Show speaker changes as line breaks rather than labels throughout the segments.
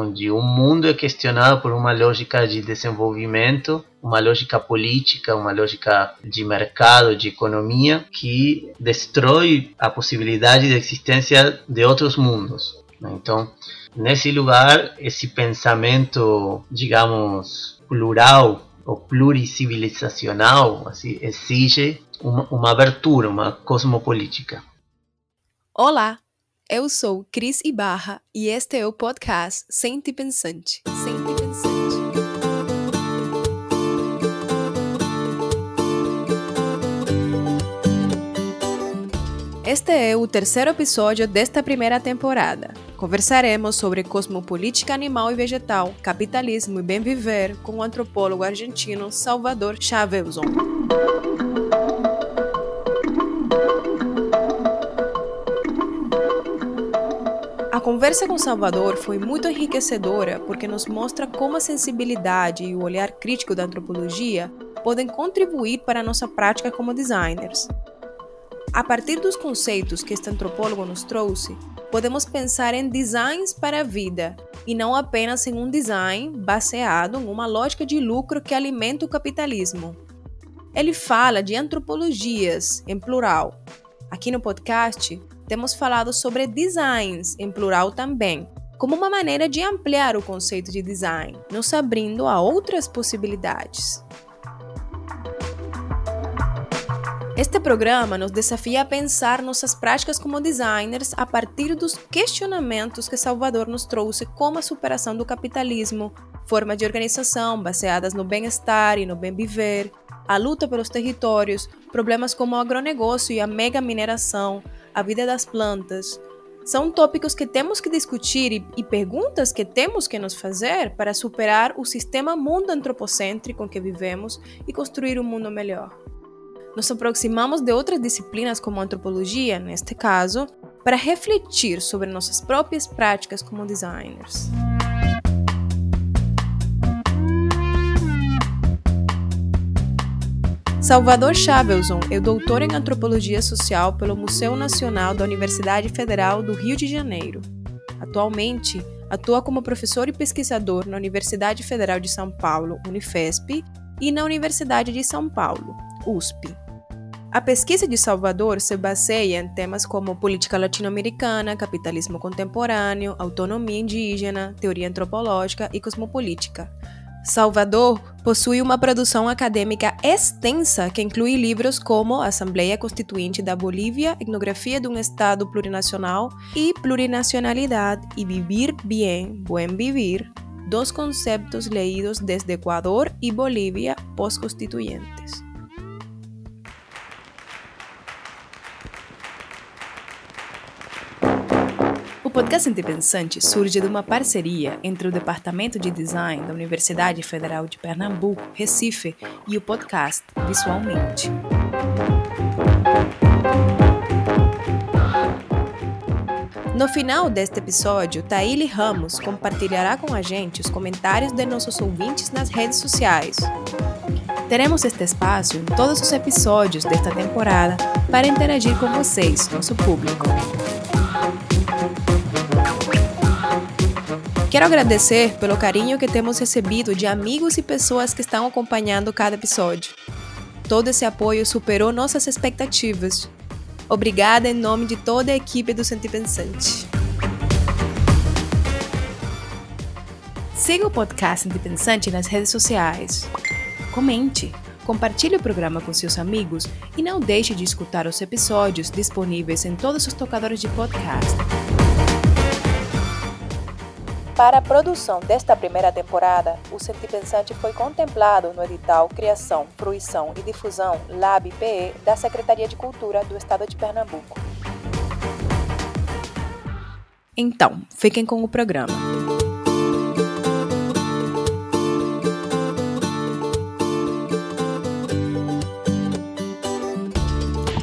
onde o mundo é questionado por uma lógica de desenvolvimento, uma lógica política, uma lógica de mercado, de economia, que destrói a possibilidade de existência de outros mundos. Então, nesse lugar, esse pensamento, digamos, plural ou pluricivilizacional assim, exige uma, uma abertura, uma cosmopolítica.
Olá, eu sou Cris Ibarra e este é o podcast Sente Pensante. Sente Pensante. Este é o terceiro episódio desta primeira temporada. Conversaremos sobre cosmopolítica animal e vegetal, capitalismo e bem viver com o antropólogo argentino Salvador Chavelson. Conversa com Salvador foi muito enriquecedora porque nos mostra como a sensibilidade e o olhar crítico da antropologia podem contribuir para a nossa prática como designers. A partir dos conceitos que este antropólogo nos trouxe, podemos pensar em designs para a vida e não apenas em um design baseado em uma lógica de lucro que alimenta o capitalismo. Ele fala de antropologias, em plural. Aqui no podcast, temos falado sobre designs, em plural também, como uma maneira de ampliar o conceito de design, nos abrindo a outras possibilidades. Este programa nos desafia a pensar nossas práticas como designers a partir dos questionamentos que Salvador nos trouxe, como a superação do capitalismo, formas de organização baseadas no bem-estar e no bem viver, a luta pelos territórios, problemas como o agronegócio e a mega mineração, a vida das plantas. São tópicos que temos que discutir e, perguntas que temos que nos fazer para superar o sistema mundo antropocêntrico em que vivemos e construir um mundo melhor. Nos aproximamos de outras disciplinas como antropologia, neste caso, para refletir sobre nossas próprias práticas como designers. Salvador Chavelson é doutor em Antropologia Social pelo Museu Nacional da Universidade Federal do Rio de Janeiro. Atualmente, atua como professor e pesquisador na Universidade Federal de São Paulo, Unifesp, e na Universidade de São Paulo, USP. A pesquisa de Salvador se baseia em temas como política latino-americana, capitalismo contemporâneo, autonomia indígena, teoria antropológica e cosmopolítica, Salvador possui uma produção acadêmica extensa que inclui livros como Assembleia Constituinte da Bolívia, Etnografia de um Estado Plurinacional e Plurinacionalidade e Vivir Bien, Buen Vivir, dos conceptos leídos desde Equador e Bolívia pós-constituyentes. O podcast Antipensante surge de uma parceria entre o Departamento de Design da Universidade Federal de Pernambuco, Recife, e o podcast Visualmente. No final deste episódio, Taíli Ramos compartilhará com a gente os comentários de nossos ouvintes nas redes sociais. Teremos este espaço em todos os episódios desta temporada para interagir com vocês, nosso público. Quero agradecer pelo carinho que temos recebido de amigos e pessoas que estão acompanhando cada episódio. Todo esse apoio superou nossas expectativas. Obrigada em nome de toda a equipe do Sentipensante. Siga o podcast Sentipensante nas redes sociais. Comente, compartilhe o programa com seus amigos e não deixe de escutar os episódios disponíveis em todos os tocadores de podcast. Para a produção desta primeira temporada, o Sentipensante foi contemplado no edital Criação, Fruição e Difusão LAB-PE da Secretaria de Cultura do Estado de Pernambuco. Então, fiquem com o programa.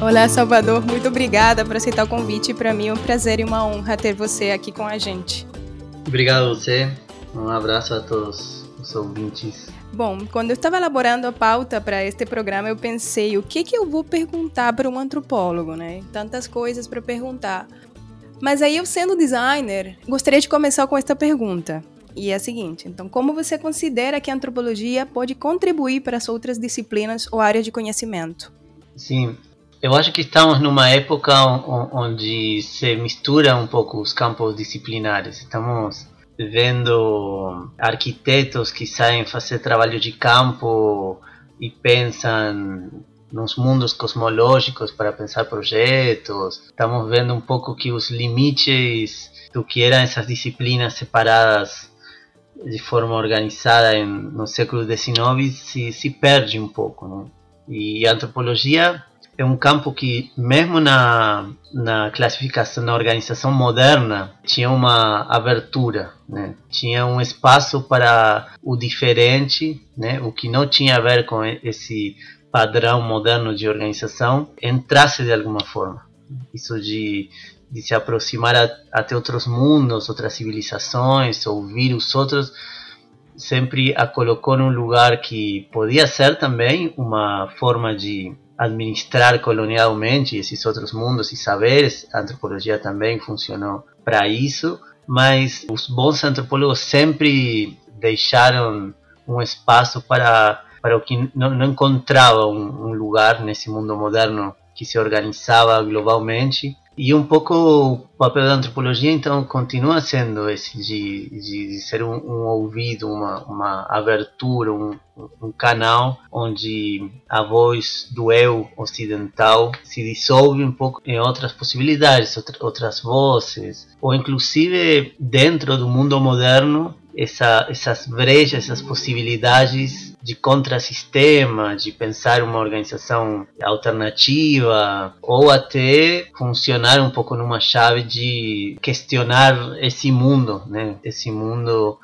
Olá, Salvador. Muito obrigada por aceitar o convite. Para mim é um prazer e uma honra ter você aqui com a gente.
Obrigado a você. Um abraço a todos os ouvintes.
Bom, quando eu estava elaborando a pauta para este programa, eu pensei o que, que eu vou perguntar para um antropólogo, né? Tantas coisas para perguntar. Mas aí, eu sendo designer, gostaria de começar com esta pergunta. E é a seguinte: então, como você considera que a antropologia pode contribuir para as outras disciplinas ou áreas de conhecimento?
Sim, eu acho que estamos numa época onde se mistura um pouco os campos disciplinares. Estamos vendo arquitetos que saem fazer trabalho de campo e pensam nos mundos cosmológicos para pensar projetos. Estamos vendo um pouco que os limites do que eram essas disciplinas separadas de forma organizada no século XIX se, se perde um pouco. Né? E a antropologia é um campo que, mesmo na, na classificação, na organização moderna, tinha uma abertura, né? tinha um espaço para o diferente, né? o que não tinha a ver com esse padrão moderno de organização, entrasse de alguma forma. Isso de, de se aproximar a, até outros mundos, outras civilizações, ouvir os outros, sempre a colocou num lugar que podia ser também uma forma de administrar colonialmente esses outros mundos e saberes. A antropologia também funcionou para isso, mas os bons antropólogos sempre deixaram um espaço para para o que não, não encontrava um, um lugar nesse mundo moderno que se organizava globalmente e um pouco o papel da antropologia, então, continua sendo esse de, de ser um, um ouvido, uma, uma abertura, um, um, canal onde a voz do eu ocidental se dissolve um pouco em outras possibilidades, outras vozes, ou inclusive dentro do mundo moderno, essa, essas brechas, essas possibilidades de contrassistema, de pensar uma organização alternativa, ou até funcionar um pouco numa chave de questionar esse mundo, né? esse mundo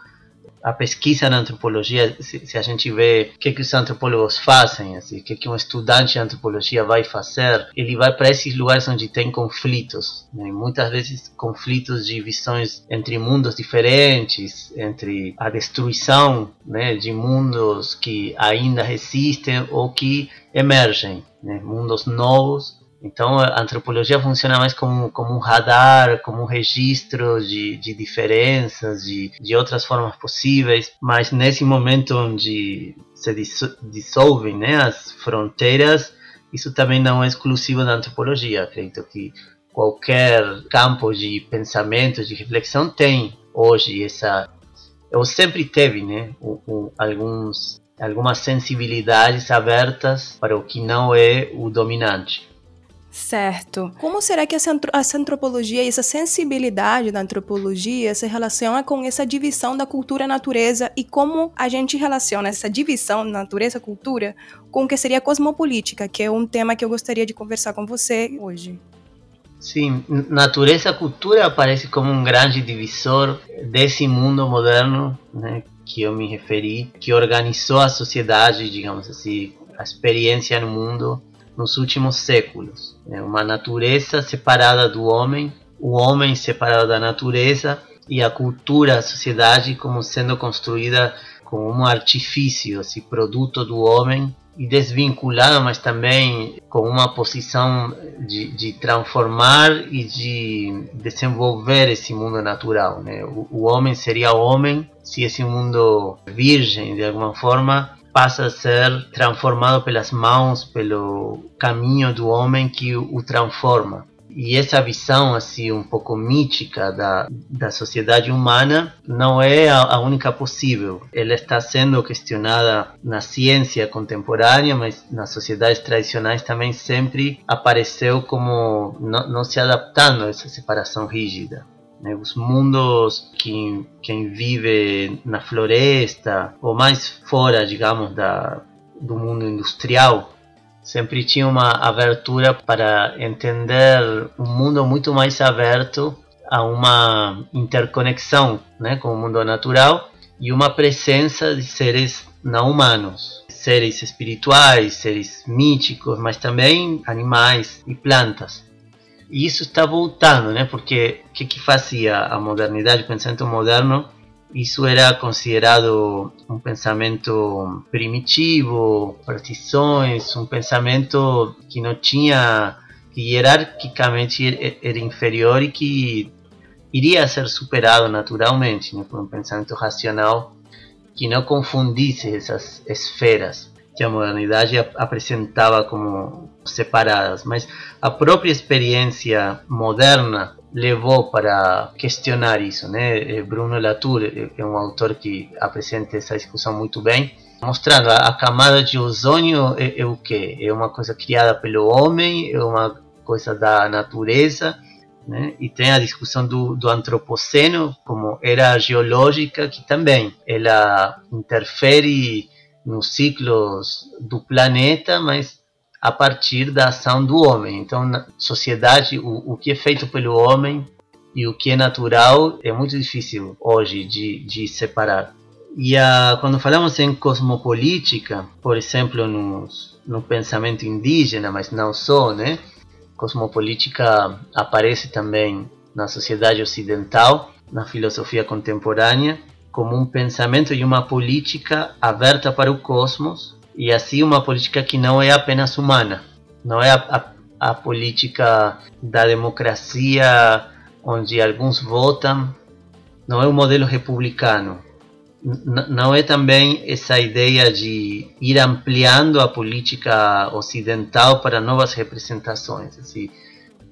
a pesquisa na antropologia, se, se a gente vê o que, que os antropólogos fazem, assim, o que, que um estudante de antropologia vai fazer, ele vai para esses lugares onde tem conflitos, né? muitas vezes conflitos de visões entre mundos diferentes, entre a destruição né, de mundos que ainda existem ou que emergem, né? mundos novos então a antropologia funciona mais como, como um radar, como um registro de, de diferenças, de, de outras formas possíveis, mas nesse momento onde se dissolvem né, as fronteiras, isso também não é exclusivo da antropologia. Acredito que qualquer campo de pensamento, de reflexão tem hoje essa, ou sempre teve, né, alguns algumas sensibilidades abertas para o que não é o dominante.
Certo. Como será que essa antropologia e essa sensibilidade da antropologia se relaciona com essa divisão da cultura-natureza e como a gente relaciona essa divisão natureza-cultura com o que seria a cosmopolítica, que é um tema que eu gostaria de conversar com você hoje?
Sim, natureza-cultura aparece como um grande divisor desse mundo moderno né, que eu me referi, que organizou a sociedade, digamos assim, a experiência no mundo nos últimos séculos. É uma natureza separada do homem, o homem separado da natureza e a cultura, a sociedade como sendo construída como um artifício, esse produto do homem e desvinculada, mas também com uma posição de, de transformar e de desenvolver esse mundo natural. Né? O, o homem seria homem se esse mundo virgem, de alguma forma, passa a ser transformado pelas mãos, pelo caminho do homem que o transforma. E essa visão assim um pouco mítica da, da sociedade humana não é a, a única possível. Ela está sendo questionada na ciência contemporânea, mas nas sociedades tradicionais também sempre apareceu como não, não se adaptando a essa separação rígida. Os mundos que quem vive na floresta ou mais fora, digamos, da, do mundo industrial, sempre tinha uma abertura para entender um mundo muito mais aberto a uma interconexão né, com o mundo natural e uma presença de seres não humanos, seres espirituais, seres míticos, mas também animais e plantas. E isso está voltando, né? Porque o que, que fazia a modernidade, o pensamento moderno? Isso era considerado um pensamento primitivo, partições, um pensamento que não tinha, que hierarquicamente era inferior e que iria ser superado naturalmente né, por um pensamento racional que não confundisse essas esferas que a modernidade apresentava como separadas, mas a própria experiência moderna levou para questionar isso, né? Eh, Bruno Latour é um autor que apresenta essa discussão muito bem, mostrando a, camada de ozônio é, é o que? É uma coisa criada pelo homem, é uma coisa da natureza, né? E tem a discussão do, do antropoceno como era geológica, que também ela interfere nos ciclos do planeta, mas a partir da ação do homem. Então, na sociedade, o, o que é feito pelo homem e o que é natural é muito difícil hoje de, de separar. E a, quando falamos em cosmopolítica, por exemplo, no, no pensamento indígena, mas não só, né? Cosmopolítica aparece também na sociedade ocidental, na filosofia contemporânea, como um pensamento e uma política aberta para o cosmos, e assim uma política que não é apenas humana, não é a, a, a política da democracia onde alguns votam, não é o modelo republicano, não é também essa ideia de ir ampliando a política ocidental para novas representações. Assim,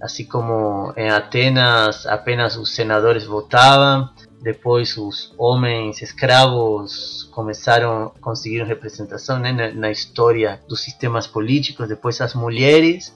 assim como em Atenas apenas os senadores votavam, depois os homens escravos começaram a conseguir representação né, na, na história dos sistemas políticos, depois as mulheres,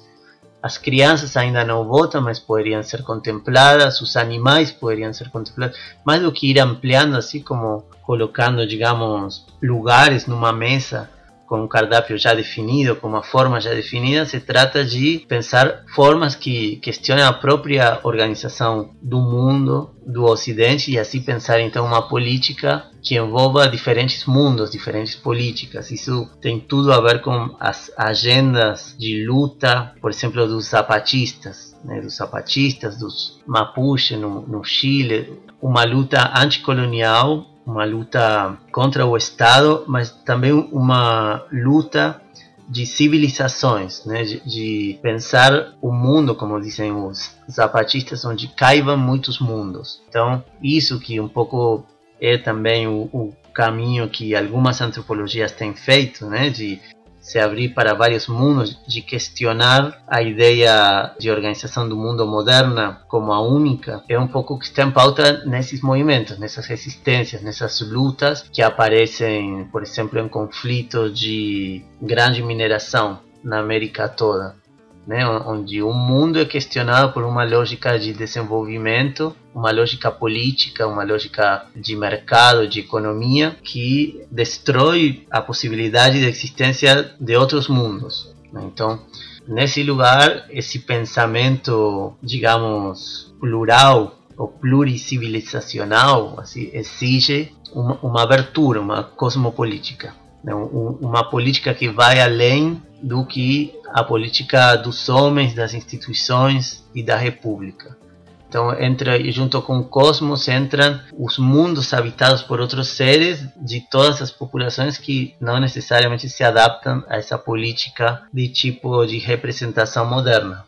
as crianças ainda não votam, mas poderiam ser contempladas, os animais poderiam ser contemplados, mais do que ir ampliando, assim como colocando, digamos, lugares numa mesa com um cardápio já definido, com uma forma já definida, se trata de pensar formas que questionem a própria organização do mundo, do Ocidente, e assim pensar então uma política que envolva diferentes mundos, diferentes políticas. Isso tem tudo a ver com as agendas de luta, por exemplo, dos zapatistas, né, dos zapatistas, dos mapuche no, no Chile, uma luta anticolonial uma luta contra o Estado, mas também uma luta de civilizações, né? de, de pensar o mundo, como dizem os zapatistas, onde caibam muitos mundos. Então, isso que um pouco é também o, o caminho que algumas antropologias têm feito, né? de se abrir para vários mundos, de questionar a ideia de organização do mundo moderna como a única, é um pouco que está em pauta nesses movimentos, nessas resistências, nessas lutas que aparecem, por exemplo, em conflitos de grande mineração na América toda né, onde o mundo é questionado por uma lógica de desenvolvimento, uma lógica política, uma lógica de mercado, de economia, que destrói a possibilidade de existência de outros mundos. Né? Então, nesse lugar, esse pensamento, digamos, plural ou pluricivilizacional assim, exige uma, uma abertura, uma cosmopolítica? Uma política que vai além do que a política dos homens, das instituições e da república. Então, entra junto com o cosmos entram os mundos habitados por outros seres de todas as populações que não necessariamente se adaptam a essa política de tipo de representação moderna.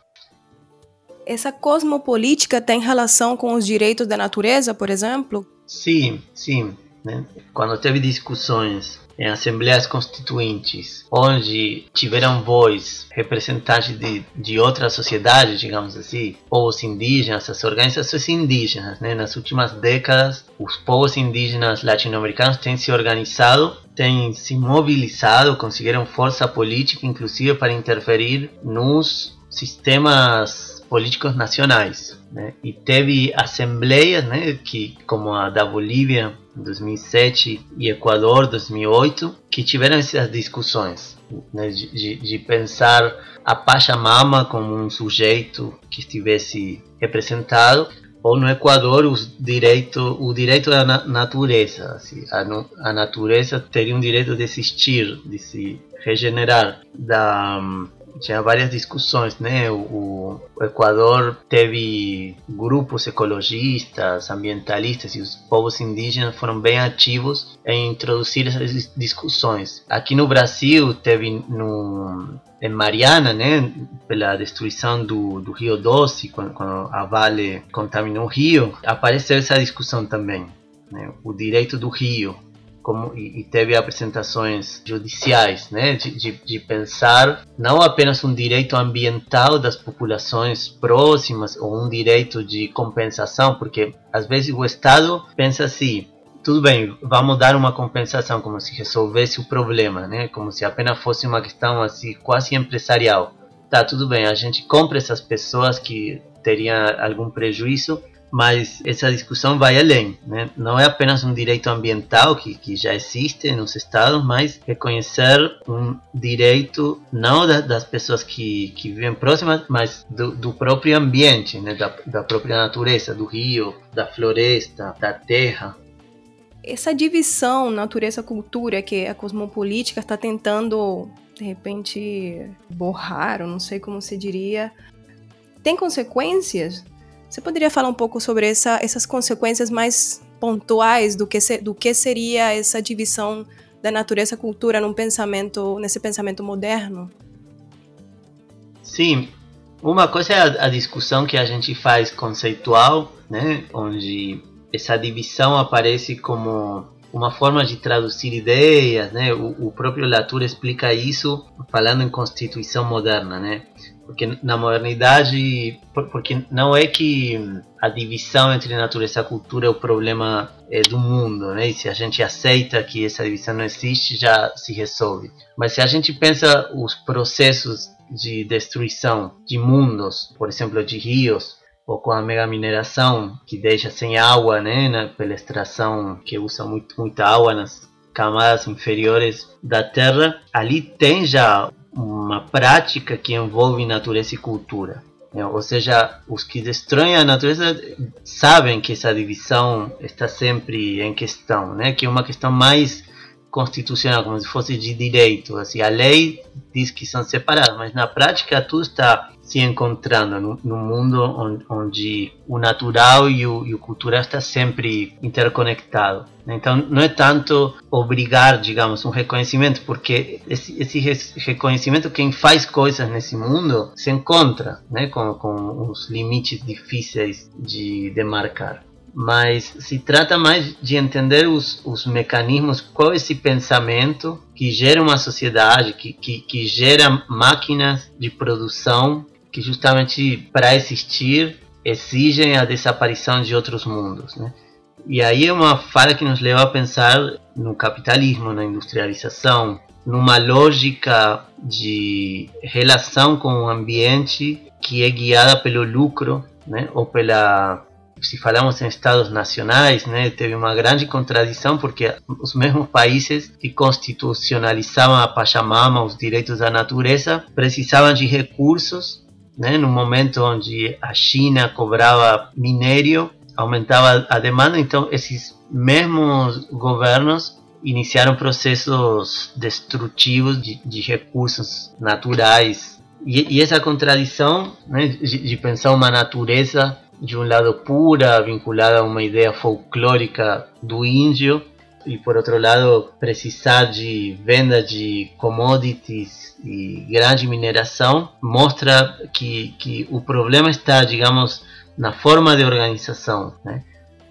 Essa cosmopolítica tem relação com os direitos da natureza, por exemplo?
Sim, sim. Né? Quando teve discussões em assembleias constituintes, onde tiveram voz representantes de, de outras sociedades, digamos assim, povos indígenas, as organizações indígenas, né? nas últimas décadas, os povos indígenas latino-americanos têm se organizado, têm se mobilizado, conseguiram força política, inclusive para interferir nos sistemas políticos nacionais. Né? E teve assembleias, né, que, como a da Bolívia, 2007 e Equador 2008 que tiveram essas discussões né, de, de, pensar a Pachamama como um sujeito que estivesse representado ou no Equador os direito, o direito da natureza assim, a, a, natureza teria um direito de existir de se regenerar da tinha várias discussões, né? O, o, Equador teve grupos ecologistas, ambientalistas e os povos indígenas foram bem ativos em introduzir essas discussões. Aqui no Brasil teve no em Mariana, né, pela destruição do, do Rio Doce, quando, quando a Vale contaminou o rio, apareceu essa discussão também, né, o direito do rio como, e, e, teve apresentações judiciais, né, de, de, de, pensar não apenas um direito ambiental das populações próximas ou um direito de compensação, porque às vezes o Estado pensa assim, tudo bem, vamos dar uma compensação como se resolvesse o problema, né, como se apenas fosse uma questão assim quase empresarial. Tá, tudo bem, a gente compra essas pessoas que teriam algum prejuízo, mas essa discussão vai além, né? não é apenas um direito ambiental que, que já existe nos estados, mas reconhecer um direito não da, das pessoas que, que vivem próximas, mas do, do próprio ambiente, né? da, da própria natureza, do rio, da floresta, da terra.
Essa divisão natureza-cultura que a cosmopolítica está tentando, de repente, borrar, ou não sei como se diria, tem consequências você poderia falar um pouco sobre essa, essas consequências mais pontuais do que, se, do que seria essa divisão da natureza cultura num pensamento nesse pensamento moderno?
Sim, uma coisa é a, a discussão que a gente faz conceitual, né, onde essa divisão aparece como uma forma de traduzir ideias, né? O, o próprio Latour explica isso falando em constituição moderna, né? Porque na modernidade, porque não é que a divisão entre natureza e cultura é o problema é, do mundo, né? E se a gente aceita que essa divisão não existe, já se resolve. Mas se a gente pensa os processos de destruição de mundos, por exemplo, de rios, ou com a mega mineração que deixa sem água, né, na, pela extração que usa muito, muita água nas camadas inferiores da terra, ali tem já uma prática que envolve natureza e cultura. Né? Ou seja, os que destroem a natureza sabem que essa divisão está sempre em questão, né? que é uma questão mais constitucional, como se fosse de direito. Assim, a lei diz que são separadas, mas na prática tudo está se encontrando no mundo onde, o natural e o, e o cultural está sempre interconectado. Então não é tanto obrigar, digamos, um reconhecimento, porque esse, esse reconhecimento, quem faz coisas nesse mundo, se encontra né, com, com os limites difíceis de demarcar mas se trata mais de entender os, os mecanismos, qual é esse pensamento que gera uma sociedade, que, que, que gera máquinas de produção que justamente para existir exigem a desaparição de outros mundos. Né? E aí é uma fala que nos leva a pensar no capitalismo, na industrialização, numa lógica de relação com o ambiente que é guiada pelo lucro né? ou pela se falamos em estados nacionais, né, teve uma grande contradição porque os mesmos países que constitucionalizavam a Pachamama, os direitos da natureza, precisavam de recursos, né, no momento onde a China cobrava minério, aumentava a demanda, então esses mesmos governos iniciaram processos destrutivos de, de recursos naturais. E, e, essa contradição né, de, de pensar uma natureza de um lado pura, vinculada a uma ideia folclórica do índio, e por outro lado precisar de venda de commodities e grande mineração, mostra que, que o problema está, digamos, na forma de organização, né?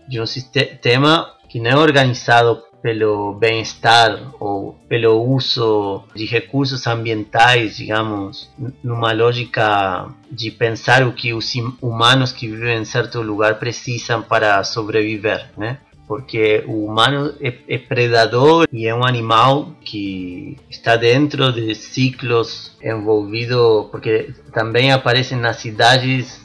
de um sistema que não é organizado pelo bem-estar ou pelo uso de recursos ambientais, digamos, numa lógica de pensar o que os humanos que vivem em certo lugar precisam para sobreviver, né? Porque o humano é, é predador e é um animal que está dentro de ciclos envolvido, porque também aparecem nas cidades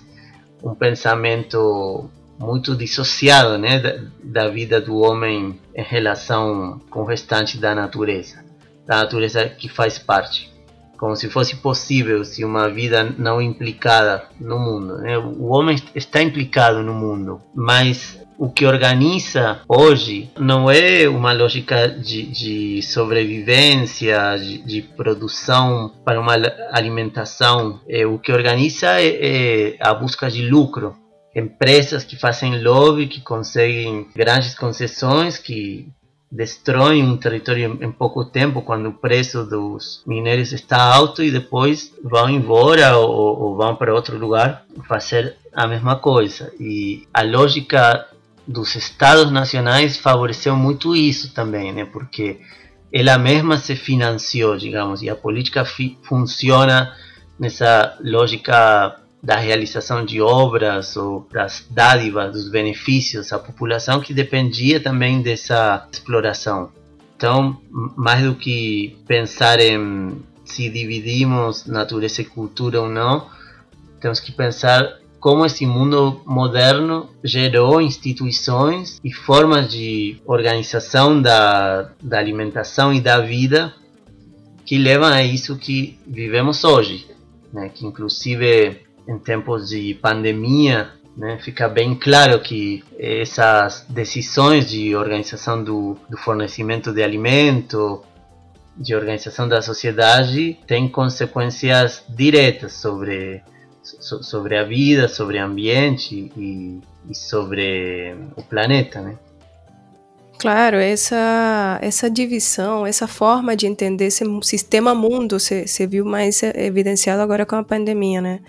um pensamento muito dissociado né, da, da, vida do homem em relação com o restante da natureza, da natureza que faz parte. Como se fosse possível se uma vida não implicada no mundo. Né? O homem está implicado no mundo, mas o que organiza hoje não é uma lógica de, de sobrevivência, de, de, produção para uma alimentação. É, o que organiza é, é a busca de lucro. Empresas que fazem lobby, que conseguem grandes concessões, que destroem um território em pouco tempo quando o preço dos minérios está alto e depois vão embora ou, ou vão para outro lugar fazer a mesma coisa. E a lógica dos estados nacionais favoreceu muito isso também, né? Porque ela mesma se financiou, digamos, e a política funciona nessa lógica da realização de obras ou das dádivas, dos benefícios à população que dependia também dessa exploração. Então, mais do que pensar em se dividimos natureza e cultura ou não, temos que pensar como esse mundo moderno gerou instituições e formas de organização da, da alimentação e da vida que levam a isso que vivemos hoje, né? que inclusive em tempos de pandemia né, fica bem claro que essas decisões de organização do, do fornecimento de alimento, de organização da sociedade, têm consequências diretas sobre so, sobre a vida, sobre o ambiente e, e sobre o planeta, né?
Claro, essa, essa divisão, essa forma de entender esse sistema mundo, você viu mais evidenciado agora com a pandemia, né?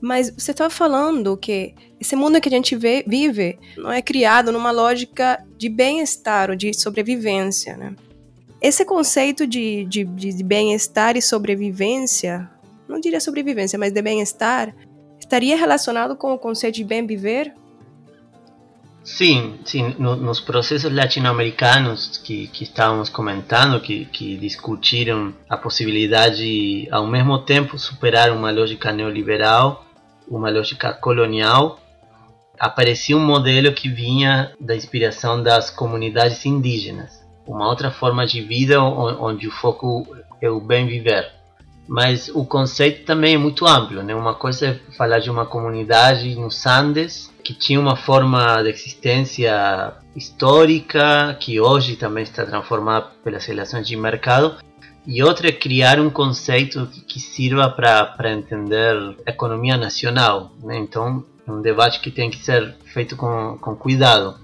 Mas você estava falando que esse mundo que a gente vê, vive não é criado numa lógica de bem-estar ou de sobrevivência, né? Esse conceito de, de, de bem-estar e sobrevivência não diria sobrevivência, mas de bem-estar, estaria relacionado com o conceito de bem viver?
Sim, sim. No, nos processos latino-americanos que, que estávamos comentando, que, que discutiram a possibilidade de, ao mesmo tempo, superar uma lógica neoliberal, uma lógica colonial, aparecia um modelo que vinha da inspiração das comunidades indígenas, uma outra forma de vida onde o foco é o bem viver. Mas o conceito também é muito amplo, né? Uma coisa é falar de uma comunidade nos Andes que tinha uma forma de existência histórica que hoje também está transformada pelas relações de mercado e outra é criar um conceito que, sirva para entender a economia nacional, né? Então é um debate que tem que ser feito com, com cuidado.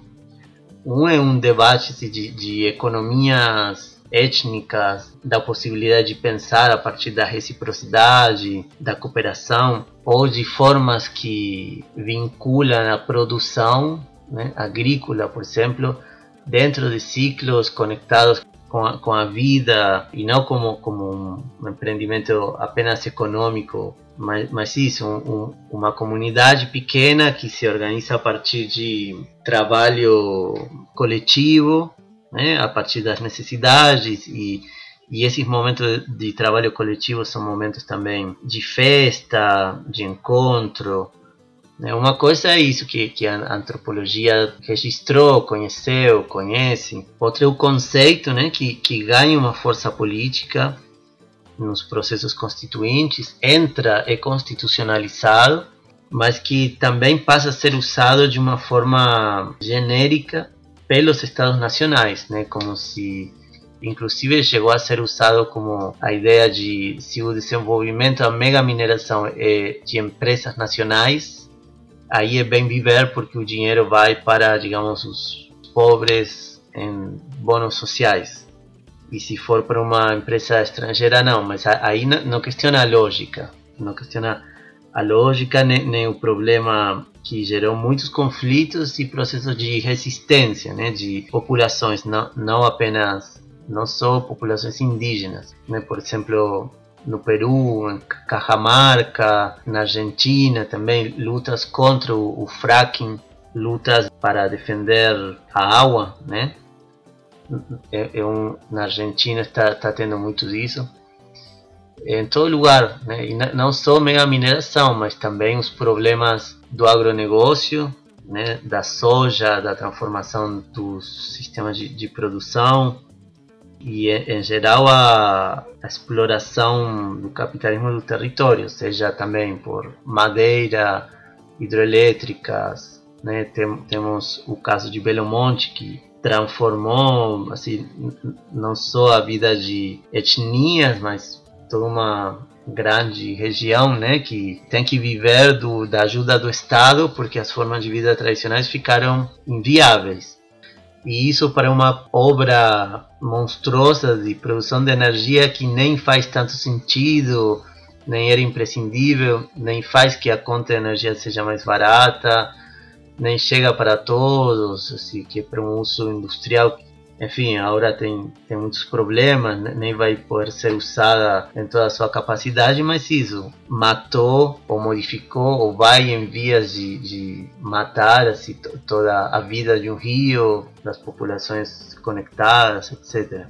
Um é um debate de, de economias étnicas, da possibilidade de pensar a partir da reciprocidade, da cooperação, ou de formas que vinculam a produção né, agrícola, por exemplo, dentro de ciclos conectados com a, com a vida e não como, como um empreendimento apenas econômico, mas, mas isso, um, um, uma comunidade pequena que se organiza a partir de trabalho coletivo né, a partir das necessidades e, e esses momentos de trabalho coletivo são momentos também de festa, de encontro. Né. Uma coisa é isso que, que a antropologia registrou, conheceu, conhece. Outra é o conceito né, que, que ganha uma força política nos processos constituintes, entra, é constitucionalizado, mas que também passa a ser usado de uma forma genérica pelos estados nacionais, né? Como se inclusive chegou a ser usado como a ideia de se o desenvolvimento da mega mineração é de empresas nacionais, aí é bem viver porque o dinheiro vai para, digamos, os pobres em bônus sociais. E se for para uma empresa estrangeira, não, mas aí não questiona a lógica, não questiona a lógica nem, nem o problema que gerou muitos conflitos e processos de resistência, né, de populações, não, não apenas, não só populações indígenas, né, por exemplo, no Peru, em Cajamarca, na Argentina também, lutas contra o, o fracking, lutas para defender a água, né, é, é um, na Argentina está, está tendo muito disso, em todo lugar, né? e não só mega mineração, mas também os problemas do agronegócio, né, da soja, da transformação dos sistemas de, de produção e, em geral, a, a, exploração do capitalismo do território, seja também por madeira, hidrelétricas, né? Tem, temos o caso de Belo Monte, que transformou assim não só a vida de etnias, mas toda uma grande região, né, que tem que viver do, da ajuda do Estado porque as formas de vida tradicionais ficaram inviáveis. E isso para uma obra monstruosa de produção de energia que nem faz tanto sentido, nem era imprescindível, nem faz que a conta de energia seja mais barata, nem chega para todos, assim, que é para um uso industrial enfim, agora tem, tem muitos problemas, nem vai poder ser usada em toda a sua capacidade, mas isso matou ou modificou ou vai em vias de, de matar assim, toda a vida de um rio, das populações conectadas, etc.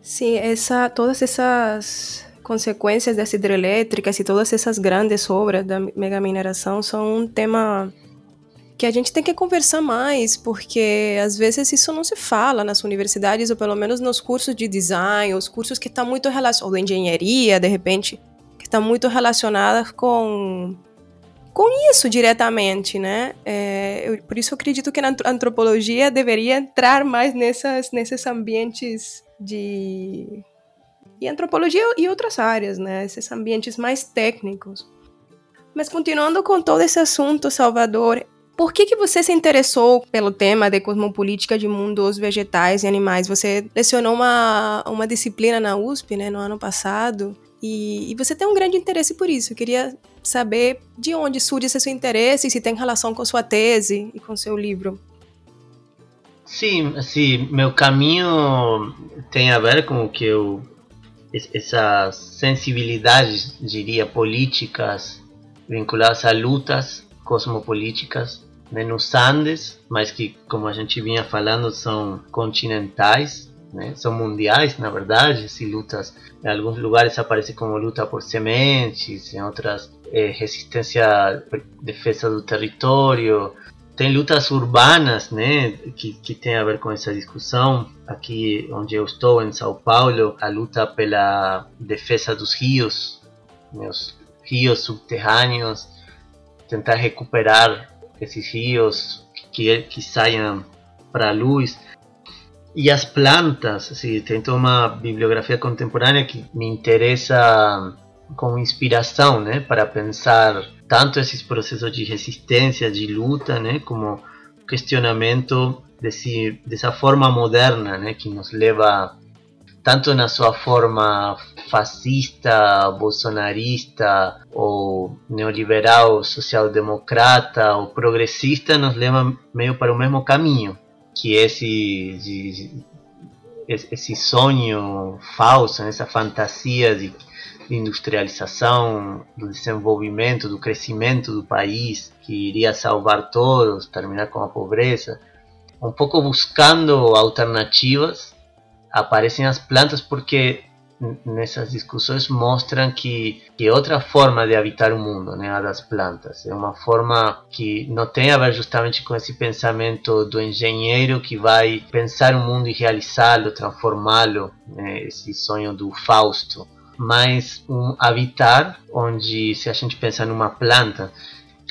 Sim, essa, todas essas consequências das hidrelétricas e todas essas grandes obras da megamineração são um tema que a gente tem que conversar mais, porque às vezes isso não se fala nas universidades, ou pelo menos nos cursos de design, os cursos que estão tá muito relacionados, ou engenharia, de repente, que estão tá muito relacionados com, com isso diretamente, né? É, eu, por isso eu acredito que a antropologia deveria entrar mais nessas, nesses ambientes de... E antropologia e outras áreas, né? Esses ambientes mais técnicos. Mas continuando com todo esse assunto, Salvador, por que, que você se interessou pelo tema de cosmopolítica de mundos vegetais e animais? Você lecionou uma, uma disciplina na USP né, no ano passado e, e você tem um grande interesse por isso. Eu queria saber de onde surge esse seu interesse e se tem relação com sua tese e com seu livro.
Sim, assim, meu caminho tem a ver com o que eu essas sensibilidades, diria, políticas vinculadas a lutas cosmopolíticas né, nos Andes, mas que, como a gente vinha falando, são continentais, né, são mundiais, na verdade. Se lutas em alguns lugares aparece como luta por sementes, em outras é, resistência, defesa do território. Tem lutas urbanas, né, que, que tem a ver com essa discussão. Aqui onde eu estou, em São Paulo, a luta pela defesa dos rios, meus rios subterrâneos, tentar recuperar esses rios que, que saiam para a luz. E as plantas, assim, tem toda uma bibliografia contemporânea que me interessa como inspiração, né, para pensar tanto esses processos de resistência, de luta, né, como questionamento desse, dessa forma moderna, né, que nos leva tanto na sua forma fascista, bolsonarista ou neoliberal, social-democrata ou progressista, nos leva meio para o mesmo caminho, que esse de, esse sonho falso, essa fantasia de industrialização, do desenvolvimento, do crescimento do país, que iria salvar todos, terminar com a pobreza, um pouco buscando alternativas aparecem as plantas porque nessas discussões mostram que, é outra forma de habitar o mundo, né, a das plantas. É uma forma que não tem a ver justamente com esse pensamento do engenheiro que vai pensar o mundo e realizá-lo, transformá-lo, né, esse sonho do Fausto. Mas um habitar onde, se a gente pensa numa planta,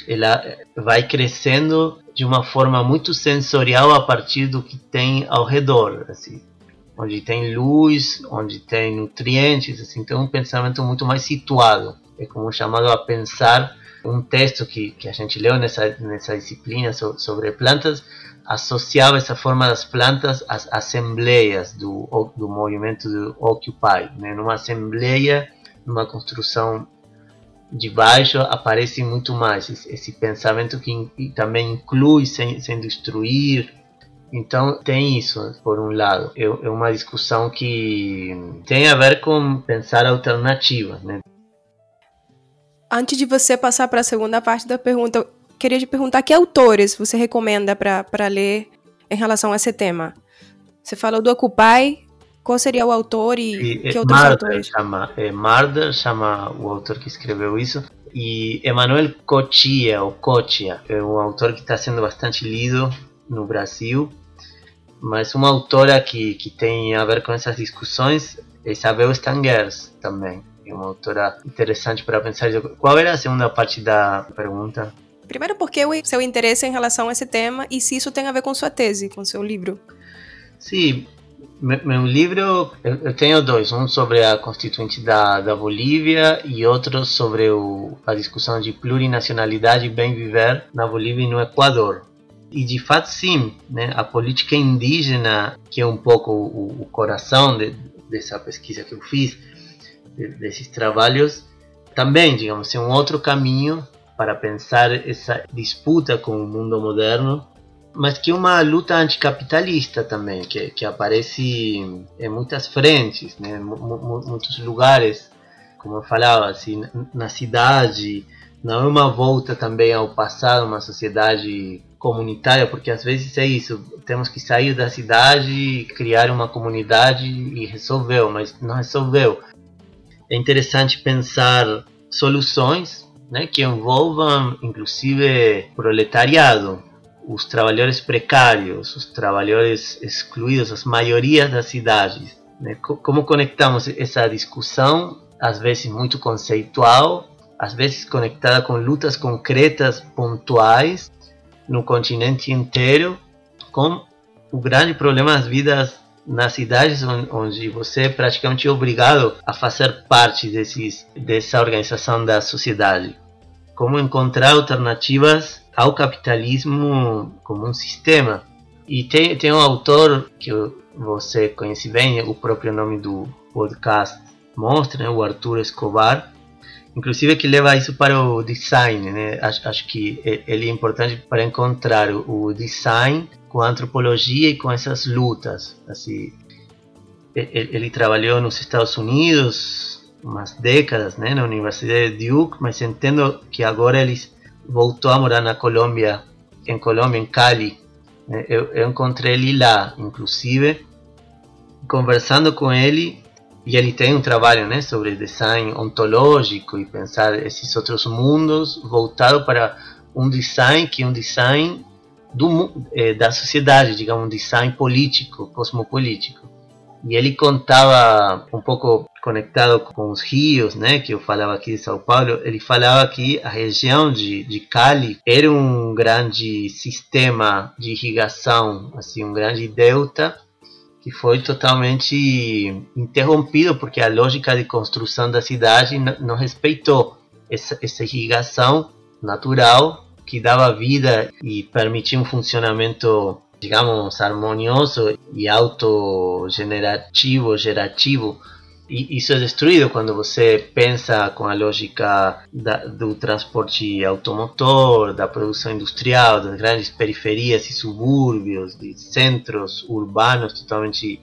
ela vai crescendo de uma forma muito sensorial a partir do que tem ao redor, assim onde tem luz, onde tem nutrientes, assim, tem um pensamento muito mais situado. É como chamado a pensar um texto que, que a gente leu nessa, nessa disciplina so, sobre plantas, associava essa forma das plantas às assembleias do, do movimento do Occupy. Né? Numa assembleia, numa construção de baixo, aparece muito mais esse, esse pensamento que também inclui sem, sem destruir, então tem isso, por um lado. É, uma discussão que tem a ver com pensar alternativas, né?
Antes de você passar para a segunda parte da pergunta, eu queria te perguntar que autores você recomenda para ler em relação a esse tema. Você falou do Occupy, qual seria o autor e, e que outros
Marder
autores?
Chama, é, Marder chama o autor que escreveu isso. E Emmanuel Cochia, ou Cochia, é um autor que está sendo bastante lido no Brasil mas uma autora que, que tem a ver com essas discussões é Isabel Stangers também. É uma autora interessante para pensar. Qual era a segunda parte da pergunta?
Primeiro, porque o seu interesse em relação a esse tema e se isso tem a ver com sua tese, com seu livro.
Sim, meu livro, eu tenho dois, um sobre a constituinte da, da Bolívia e outro sobre o, a discussão de plurinacionalidade e bem viver na Bolívia e no Equador. E de fato, sim, né, a política indígena, que é um pouco o, o coração de, dessa pesquisa que eu fiz, de, desses trabalhos, também, digamos, é um outro caminho para pensar essa disputa com o mundo moderno, mas que é uma luta anticapitalista também, que, que aparece em muitas frentes, né? muitos lugares, como eu falava, assim, na cidade, não é uma volta também ao passado, uma sociedade comunitária, porque às vezes é isso, temos que sair da cidade, criar uma comunidade e resolveu, mas não resolveu. É interessante pensar soluções né, que envolvam inclusive proletariado, os trabalhadores precários, os trabalhadores excluídos, as maiorias das cidades. Né? Como conectamos essa discussão, às vezes muito conceitual, às vezes conectada com lutas concretas, pontuais, no continente inteiro, com o grande problema das vidas nas cidades onde você é praticamente obrigado a fazer parte desses, dessa organização da sociedade. Como encontrar alternativas ao capitalismo como um sistema. E tem, tem um autor que você conhece bem, o próprio nome do podcast mostra, né, o Arthur Escobar, inclusive que leva isso para o design, né? Acho, acho que ele é importante para encontrar o design com a antropologia e com essas lutas. Assim, ele, ele trabalhou nos Estados Unidos umas décadas, né, na Universidade de Duke, mas entendo que agora ele voltou a morar na Colômbia, em Colômbia, em Cali. Eu, eu encontrei ele lá, inclusive, conversando com ele e ele tem um trabalho né, sobre design ontológico e pensar esses outros mundos voltado para um design que é um design do, eh, da sociedade, digamos, um design político, cosmopolítico. E ele contava um pouco conectado com os rios, né, que eu falava aqui de São Paulo, ele falava que a região de, de Cali era um grande sistema de irrigação, assim, um grande delta que foi totalmente interrompido porque a lógica de construção da cidade não respeitou essa, essa irrigação natural que dava vida e permitia um funcionamento, digamos, harmonioso e autogenerativo, gerativo isso é destruído quando você pensa com a lógica da, do transporte automotor, da produção industrial, das grandes periferias e subúrbios, de centros urbanos totalmente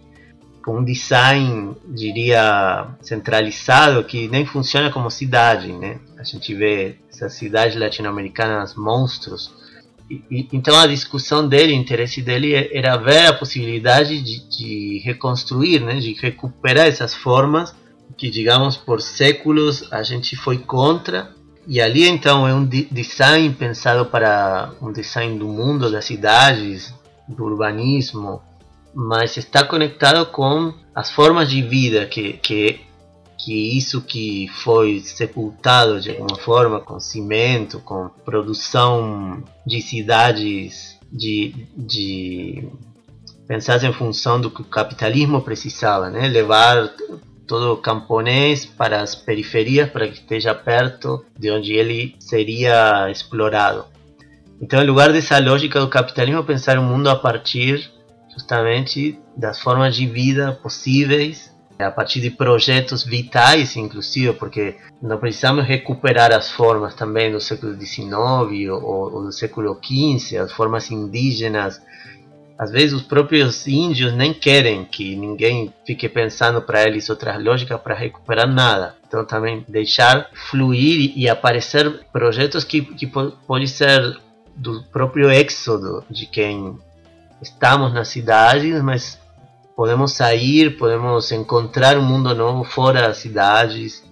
com um design, diria, centralizado que nem funciona como cidade, né? A gente vê essas cidades latino-americanas monstros então a discussão dele, o interesse dele era ver a possibilidade de, de reconstruir, né, de recuperar essas formas que, digamos, por séculos a gente foi contra. E ali então é um design pensado para um design do mundo, das cidades, do urbanismo, mas está conectado com as formas de vida que, que que isso que foi sepultado de alguma forma com cimento, com produção de cidades de, de pensar em função do que o capitalismo precisava, né? levar todo camponês para as periferias para que esteja perto de onde ele seria explorado. Então, em lugar dessa lógica do capitalismo, pensar o mundo a partir justamente das formas de vida possíveis a partir de projetos vitais, inclusive, porque não precisamos recuperar as formas também do século XIX ou, ou do século XV, as formas indígenas. Às vezes os próprios índios nem querem que ninguém fique pensando para eles outras lógicas para recuperar nada. Então também deixar fluir e aparecer projetos que, que pode ser do próprio êxodo de quem estamos nas cidades, mas podemos sair, podemos encontrar um mundo novo fora das cidades.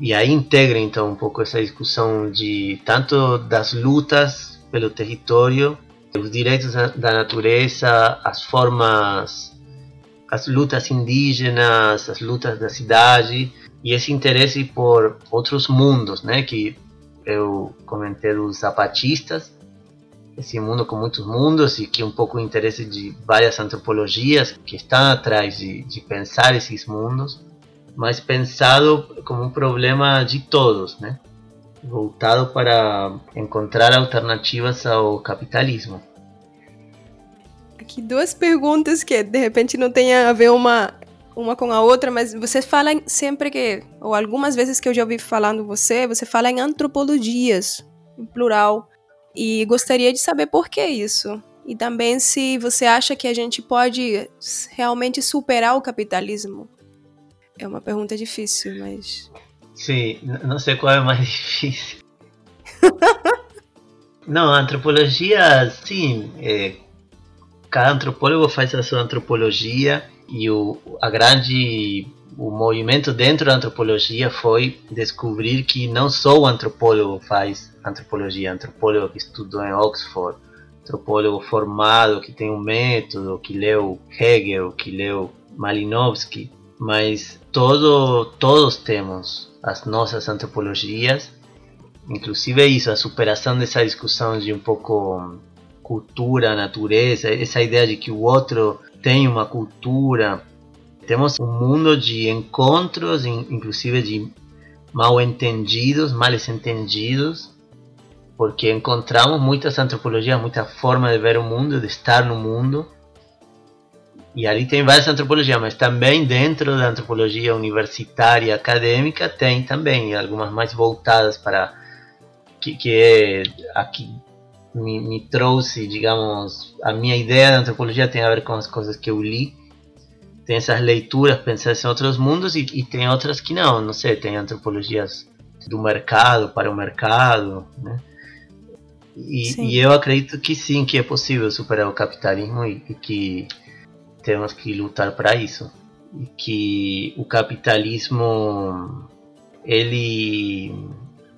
E aí integra então um pouco essa discussão de tanto das lutas pelo território, os direitos da natureza, as formas, as lutas indígenas, as lutas da cidade e esse interesse por outros mundos, né, que eu comentei dos zapatistas, esse mundo com muitos mundos e que um pouco o interesse de várias antropologias que estão atrás de, de pensar esses mundos, mas pensado como um problema de todos, né? voltado para encontrar alternativas ao capitalismo.
Aqui duas perguntas que de repente não tem a ver uma uma com a outra, mas você fala sempre que, ou algumas vezes que eu já ouvi falando você, você fala em antropologias, em plural. E gostaria de saber por que isso. E também se você acha que a gente pode realmente superar o capitalismo. É uma pergunta difícil, mas.
Sim, não sei qual é mais difícil. não, a antropologia, sim. É, cada antropólogo faz a sua antropologia e o, a grande o movimento dentro da antropologia foi descobrir que não só o antropólogo faz antropologia, antropólogo que estudou em Oxford, antropólogo formado que tem um método, que leu Hegel, que leu Malinowski, mas todo, todos temos as nossas antropologias, inclusive isso, a superação dessa discussão de um pouco cultura, natureza, essa ideia de que o outro tem uma cultura, temos um mundo de encontros, inclusive de mal entendidos, males entendidos, porque encontramos muitas antropologias, muita forma de ver o mundo, de estar no mundo. E ali tem várias antropologias, mas também dentro da antropologia universitária acadêmica tem também algumas mais voltadas para que, que é aqui me, me trouxe, digamos, a minha ideia da antropologia tem a ver com as coisas que eu li tem essas leituras pensadas em outros mundos e, e, tem outras que não, não sei, tem antropologias do mercado para o mercado, né? E, e eu acredito que sim, que é possível superar o capitalismo e, e que temos que lutar para isso. E que o capitalismo ele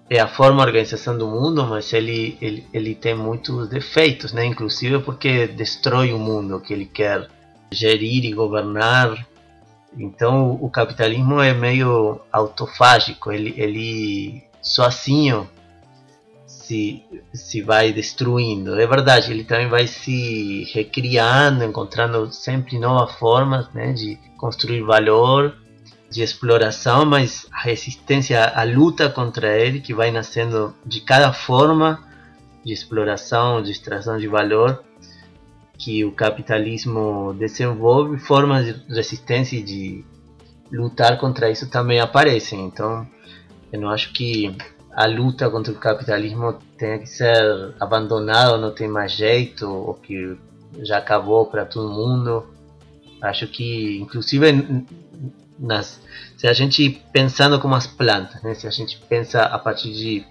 é a forma de organização do mundo, mas ele, ele, ele tem muitos defeitos, né? Inclusive porque destrói o mundo que ele quer gerir e governar. Então o capitalismo é meio autofágico, ele, ele sozinho se, se vai destruindo. É verdade, ele também vai se recriando, encontrando sempre novas formas né, de construir valor, de exploração, mas a resistência, a luta contra ele, que vai nascendo de cada forma de exploração, de extração de valor, que o capitalismo desenvolve, formas de resistência e de lutar contra isso também aparecem. Então, eu não acho que a luta contra o capitalismo tenha que ser abandonada, não tem mais jeito, ou que já acabou para todo mundo. Acho que, inclusive, nas, se a gente pensando como as plantas, né? se a gente pensa a partir de,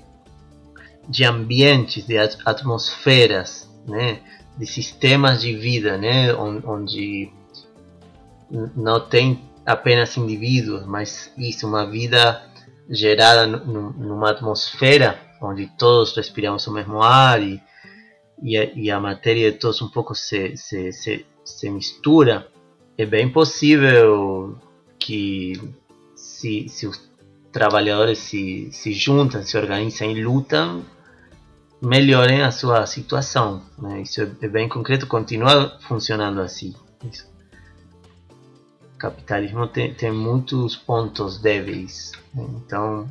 de ambientes, de atmosferas, né? de sistemas de vida, né, onde não tem apenas indivíduos, mas isso, uma vida gerada numa atmosfera onde todos respiramos o mesmo ar e, e, a, e a matéria de todos um pouco se, se, se, se mistura, é bem possível que se, se os trabalhadores se, se juntam, se organizam e lutam, melhorem a sua situação. Né? Isso é bem concreto, continua funcionando assim. Isso. Capitalismo tem, tem muitos pontos débeis, né? então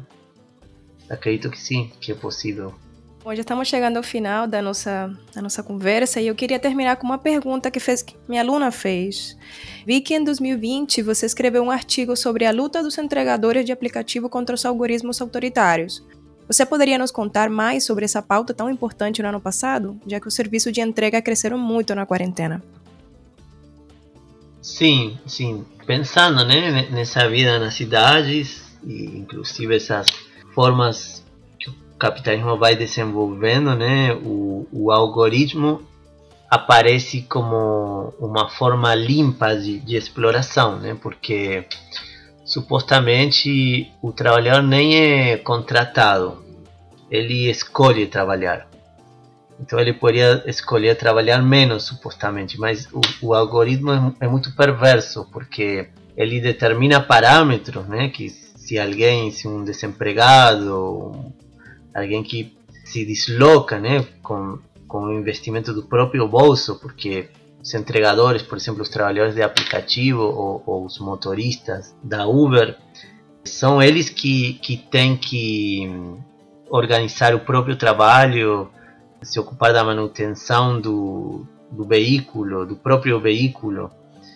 acredito que sim, que é possível.
Bom, já estamos chegando ao final da nossa, da nossa conversa e eu queria terminar com uma pergunta que, fez, que minha aluna fez. Vi que em 2020 você escreveu um artigo sobre a luta dos entregadores de aplicativo contra os algoritmos autoritários. Você poderia nos contar mais sobre essa pauta tão importante no ano passado, já que o serviço de entrega cresceram muito na quarentena?
Sim, sim. Pensando né, nessa vida nas cidades e inclusive essas formas que o capitalismo vai desenvolvendo, né, o, o algoritmo aparece como uma forma limpa de, de exploração, né, porque supostamente o trabalhador nem é contratado, ele escolhe trabalhar. Então ele poderia escolher trabalhar menos, supostamente, mas o, o algoritmo é, é, muito perverso, porque ele determina parâmetros, né? Que se alguém, se um desempregado, alguém que se desloca né, com, com o investimento do próprio bolso, porque os entregadores, por exemplo, os trabalhadores de aplicativo ou, ou os motoristas da Uber, são eles que, que têm que organizar o próprio trabalho, se ocupar da manutenção do, do veículo, do próprio veículo.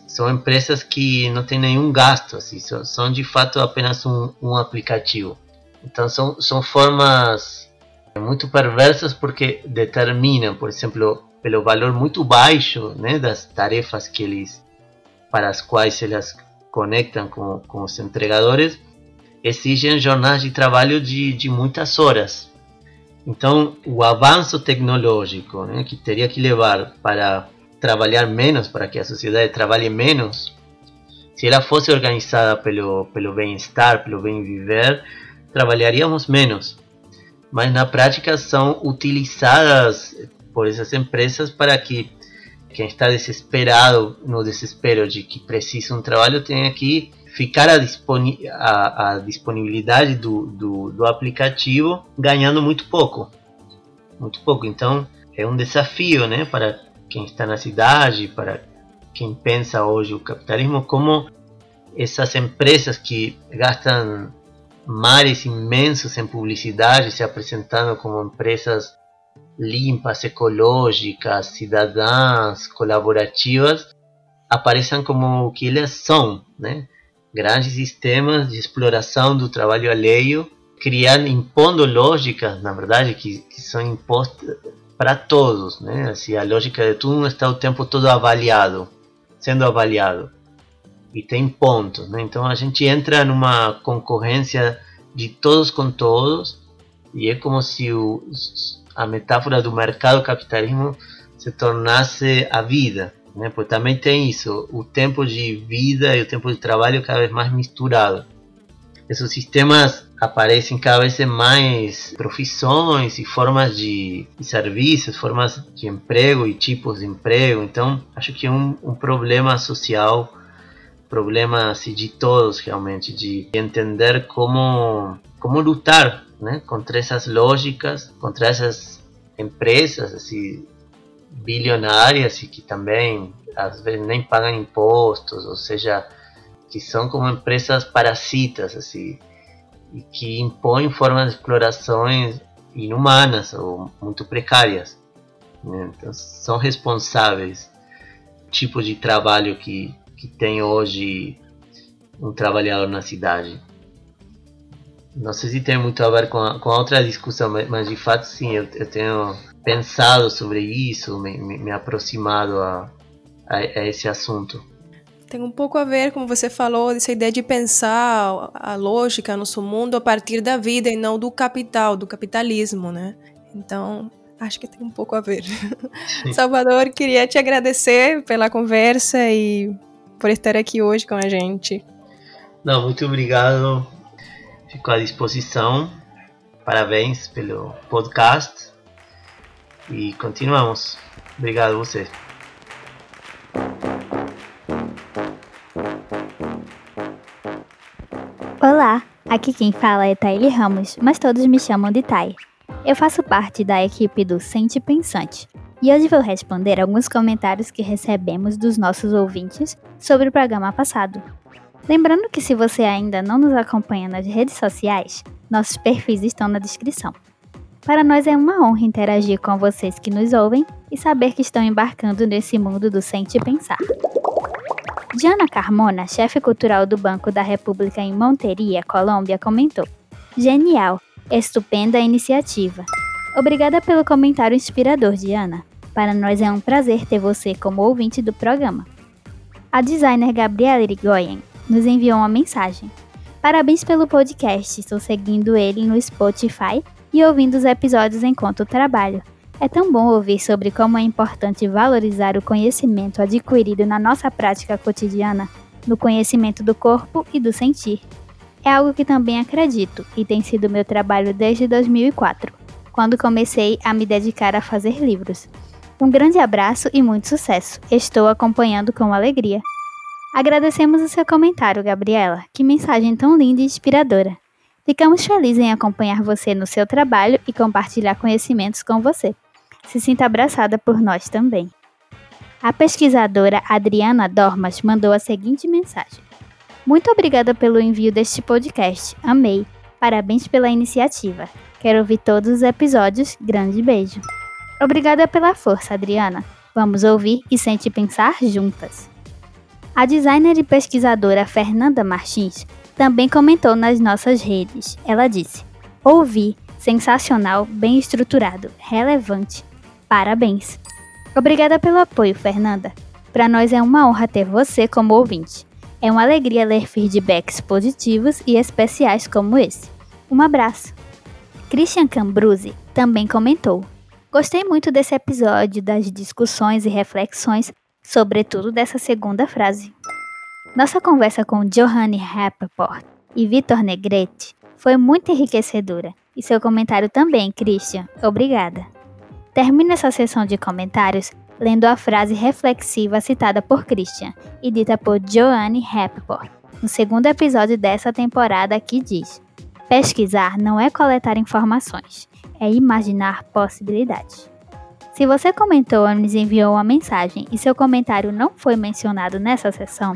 São empresas que não têm nenhum gasto, assim, são, são de fato apenas um, um aplicativo. Então são, são formas muito perversas porque determinam, por exemplo, pelo valor muito baixo né, das tarefas que eles para as quais elas conectam com, com os entregadores, exigem jornadas de trabalho de, de muitas horas. Então, o avanço tecnológico né, que teria que levar para trabalhar menos, para que a sociedade trabalhe menos, se ela fosse organizada pelo, pelo bem-estar, pelo bem-viver, trabalharíamos menos. Mas na prática são utilizadas por essas empresas para que quem está desesperado, no desespero de que precisa um trabalho, tenha que ficar a, disponi disponibilidade do, do, do, aplicativo ganhando muito pouco. Muito pouco. Então é um desafio né, para quem está na cidade, para quem pensa hoje o capitalismo, como essas empresas que gastam mares imensos em publicidade, se apresentando como empresas limpas, ecológicas, cidadãs, colaborativas, apareçam como o que elas são, né? Grandes sistemas de exploração do trabalho alheio, criando, impondo lógicas, na verdade, que, que são impostas para todos, né? Assim, a lógica de tudo está o tempo todo avaliado, sendo avaliado e tem pontos, né? Então a gente entra numa concorrência de todos com todos e é como se o, a metáfora do mercado capitalismo se tornasse a vida, né? Também tem isso, o tempo de vida e o tempo de trabalho cada vez mais misturado. Esses sistemas aparecem cada vez mais profissões e formas de, de serviços, formas de emprego e tipos de emprego. Então, acho que é um, um problema social, problema assim, de todos realmente, de entender como, como lutar né, contra essas lógicas, contra essas empresas assim, bilionárias e que também às vezes nem pagam impostos, ou seja, que são como empresas parasitas assim, e que impõem formas de explorações inumanas ou muito precárias. Né? Então, são responsáveis tipo de trabalho que, que tem hoje um trabalhador na cidade. Não sei se tem muito a ver com a, com a outra discussão, mas, mas, de fato sim, eu, eu tenho pensado sobre isso, me, me, me aproximado a, a, a, esse assunto.
Tem um pouco a ver, como você falou, dessa ideia de pensar a lógica no nosso mundo a partir da vida e não do capital, do capitalismo, né? Então, acho que tem um pouco a ver. Salvador, queria te agradecer pela conversa e por estar aqui hoje com a gente.
Não, muito obrigado Fico à disposição. Parabéns pelo podcast. E continuamos. Obrigado a você.
Olá, aqui quem fala é Taile Ramos, mas todos me chamam de Tai. Eu faço parte da equipe do Sente Pensante e hoje vou responder alguns comentários que recebemos dos nossos ouvintes sobre o programa passado. Lembrando que se você ainda não nos acompanha nas redes sociais, nossos perfis estão na descrição. Para nós é uma honra interagir com vocês que nos ouvem e saber que estão embarcando nesse mundo do Sente Pensar. Diana Carmona, chefe cultural do Banco da República em Monteria, Colômbia, comentou: Genial, estupenda iniciativa. Obrigada pelo comentário inspirador, Diana. Para nós é um prazer ter você como ouvinte do programa. A designer Gabriela Irigoyen nos enviou uma mensagem. Parabéns pelo podcast, estou seguindo ele no Spotify e ouvindo os episódios enquanto trabalho. É tão bom ouvir sobre como é importante valorizar o conhecimento adquirido na nossa prática cotidiana, no conhecimento do corpo e do sentir. É algo que também acredito e tem sido meu trabalho desde 2004, quando comecei a me dedicar a fazer livros. Um grande abraço e muito sucesso. Estou acompanhando com alegria. Agradecemos o seu comentário, Gabriela. Que mensagem tão linda e inspiradora. Ficamos felizes em acompanhar você no seu trabalho e compartilhar conhecimentos com você. Se sinta abraçada por nós também. A pesquisadora Adriana Dormas mandou a seguinte mensagem: Muito obrigada pelo envio deste podcast. Amei. Parabéns pela iniciativa. Quero ouvir todos os episódios. Grande beijo. Obrigada pela força, Adriana. Vamos ouvir e sentir pensar juntas. A designer e pesquisadora Fernanda Martins também comentou nas nossas redes. Ela disse: Ouvi, sensacional, bem estruturado, relevante. Parabéns. Obrigada pelo apoio, Fernanda. Para nós é uma honra ter você como ouvinte. É uma alegria ler feedbacks positivos e especiais como esse. Um abraço. Christian Cambruzzi também comentou: Gostei muito desse episódio, das discussões e reflexões, sobretudo dessa segunda frase. Nossa conversa com Johanny Rappaport e Vitor Negrete foi muito enriquecedora, e seu comentário também, Christian. Obrigada. Termino essa sessão de comentários lendo a frase reflexiva citada por Christian e dita por Joanne Rappaport no segundo episódio dessa temporada que diz: Pesquisar não é coletar informações, é imaginar possibilidades. Se você comentou ou nos enviou uma mensagem e seu comentário não foi mencionado nessa sessão,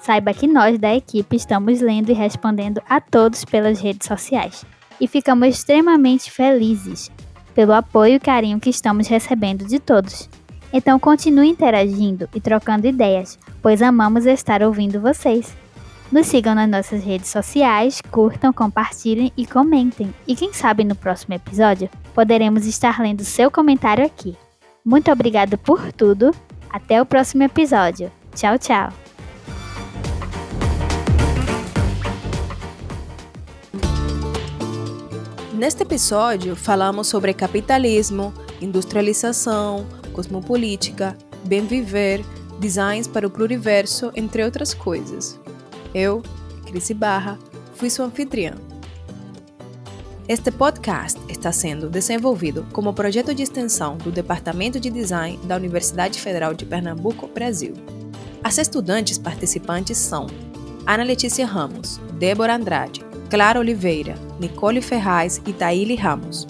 saiba que nós da equipe estamos lendo e respondendo a todos pelas redes sociais e ficamos extremamente felizes pelo apoio e carinho que estamos recebendo de todos. Então continue interagindo e trocando ideias, pois amamos estar ouvindo vocês. Nos sigam nas nossas redes sociais, curtam, compartilhem e comentem. E quem sabe no próximo episódio poderemos estar lendo seu comentário aqui. Muito obrigado por tudo. Até o próximo episódio. Tchau, tchau.
Neste episódio, falamos sobre capitalismo, industrialização, cosmopolítica, bem viver, designs para o pluriverso, entre outras coisas. Eu, Cris Barra, fui sua anfitriã. Este podcast está sendo desenvolvido como projeto de extensão do Departamento de Design da Universidade Federal de Pernambuco, Brasil. As estudantes participantes são Ana Letícia Ramos, Débora Andrade, Clara Oliveira, Nicole Ferraz e Taíli Ramos.